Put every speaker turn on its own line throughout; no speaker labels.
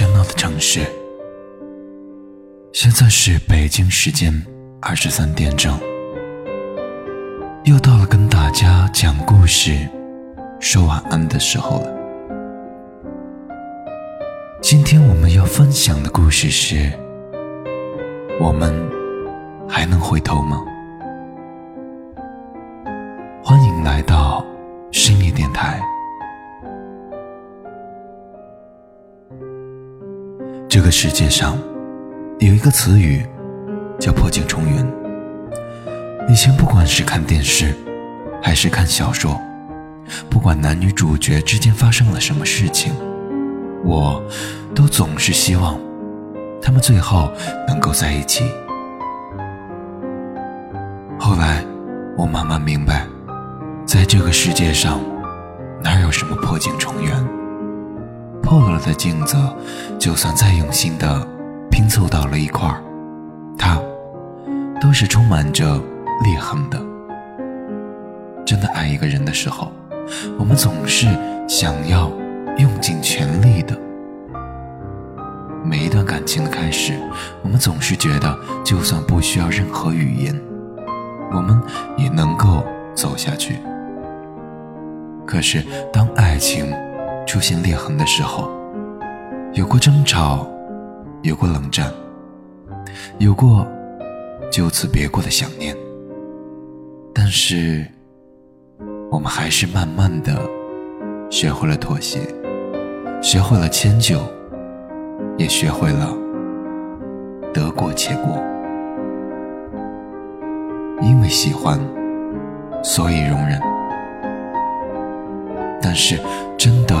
喧闹的城市。现在是北京时间二十三点整，又到了跟大家讲故事、说晚安的时候了。今天我们要分享的故事是：我们还能回头吗？欢迎来到深夜电台。这个世界上有一个词语叫“破镜重圆”。以前不管是看电视，还是看小说，不管男女主角之间发生了什么事情，我都总是希望他们最后能够在一起。后来我慢慢明白，在这个世界上，哪有什么破镜重圆？破了的镜子，就算再用心的拼凑到了一块儿，它都是充满着裂痕的。真的爱一个人的时候，我们总是想要用尽全力的。每一段感情的开始，我们总是觉得，就算不需要任何语言，我们也能够走下去。可是，当爱情……出现裂痕的时候，有过争吵，有过冷战，有过就此别过的想念。但是，我们还是慢慢的学会了妥协，学会了迁就，也学会了得过且过。因为喜欢，所以容忍。但是，真的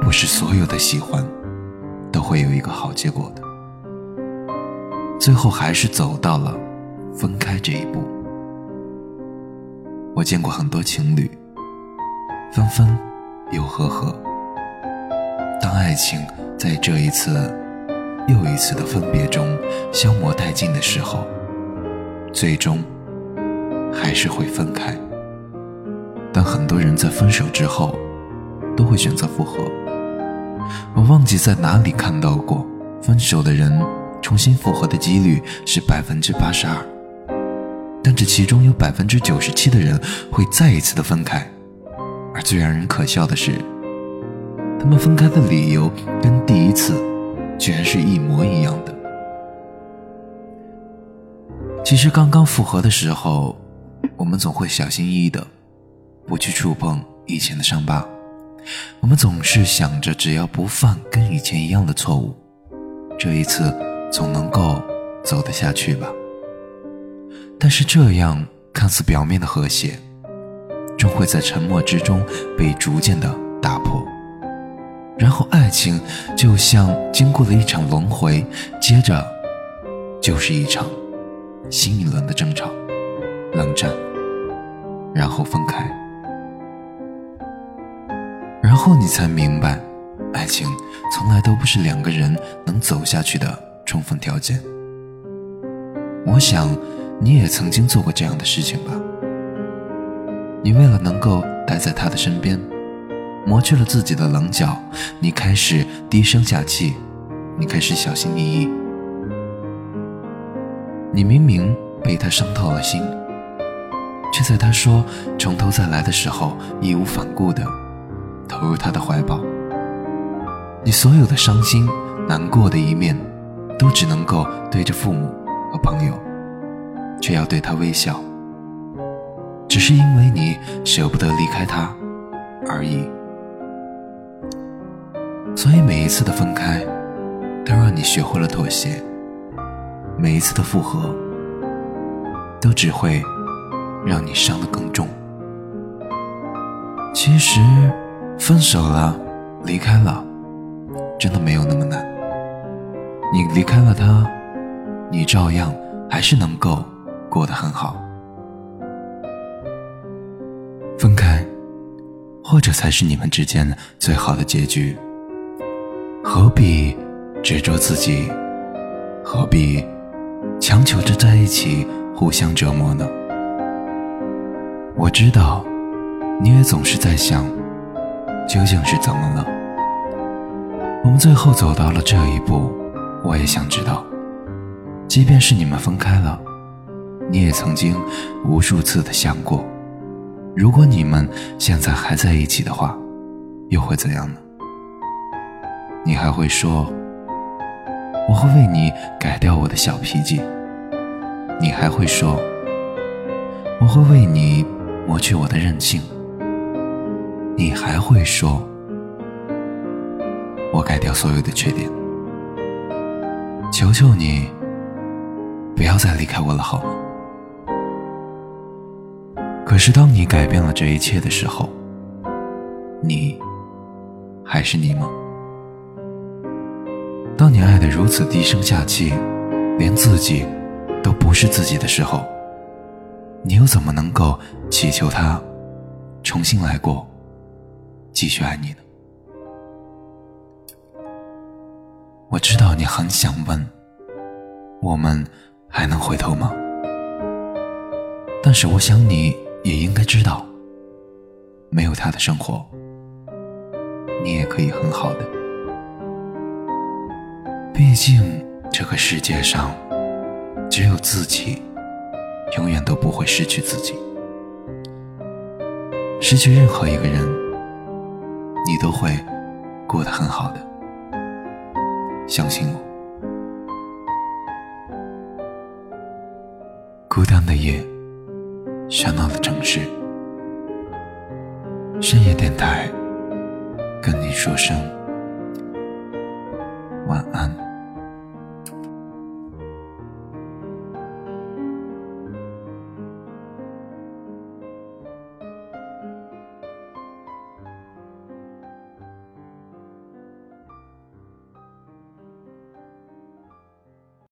不是所有的喜欢都会有一个好结果的。最后还是走到了分开这一步。我见过很多情侣分分又合合，当爱情在这一次又一次的分别中消磨殆尽的时候，最终还是会分开。但很多人在分手之后，都会选择复合。我忘记在哪里看到过，分手的人重新复合的几率是百分之八十二，但这其中有百分之九十七的人会再一次的分开。而最让人可笑的是，他们分开的理由跟第一次居然是一模一样的。其实刚刚复合的时候，我们总会小心翼翼的。不去触碰以前的伤疤，我们总是想着只要不犯跟以前一样的错误，这一次总能够走得下去吧。但是这样看似表面的和谐，终会在沉默之中被逐渐的打破，然后爱情就像经过了一场轮回，接着就是一场新一轮的争吵、冷战，然后分开。然后你才明白，爱情从来都不是两个人能走下去的充分条件。我想，你也曾经做过这样的事情吧？你为了能够待在他的身边，磨去了自己的棱角，你开始低声下气，你开始小心翼翼。你明明被他伤透了心，却在他说从头再来的时候，义无反顾的。投入他的怀抱，你所有的伤心难过的一面，都只能够对着父母和朋友，却要对他微笑，只是因为你舍不得离开他而已。所以每一次的分开，都让你学会了妥协；每一次的复合，都只会让你伤得更重。其实。分手了，离开了，真的没有那么难。你离开了他，你照样还是能够过得很好。分开，或者才是你们之间最好的结局。何必执着自己？何必强求着在一起互相折磨呢？我知道，你也总是在想。究竟是怎么了？我们最后走到了这一步，我也想知道，即便是你们分开了，你也曾经无数次的想过，如果你们现在还在一起的话，又会怎样呢？你还会说，我会为你改掉我的小脾气。你还会说，我会为你抹去我的任性。你还会说，我改掉所有的缺点。求求你，不要再离开我了，好吗？可是当你改变了这一切的时候，你还是你吗？当你爱得如此低声下气，连自己都不是自己的时候，你又怎么能够祈求他重新来过，继续爱你呢？我知道你很想问，我们还能回头吗？但是我想你也应该知道，没有他的生活，你也可以很好的。毕竟，这个世界上只有自己，永远都不会失去自己。失去任何一个人，你都会过得很好的。相信我。孤单的夜，喧闹的城市，深夜电台，跟你说声晚安。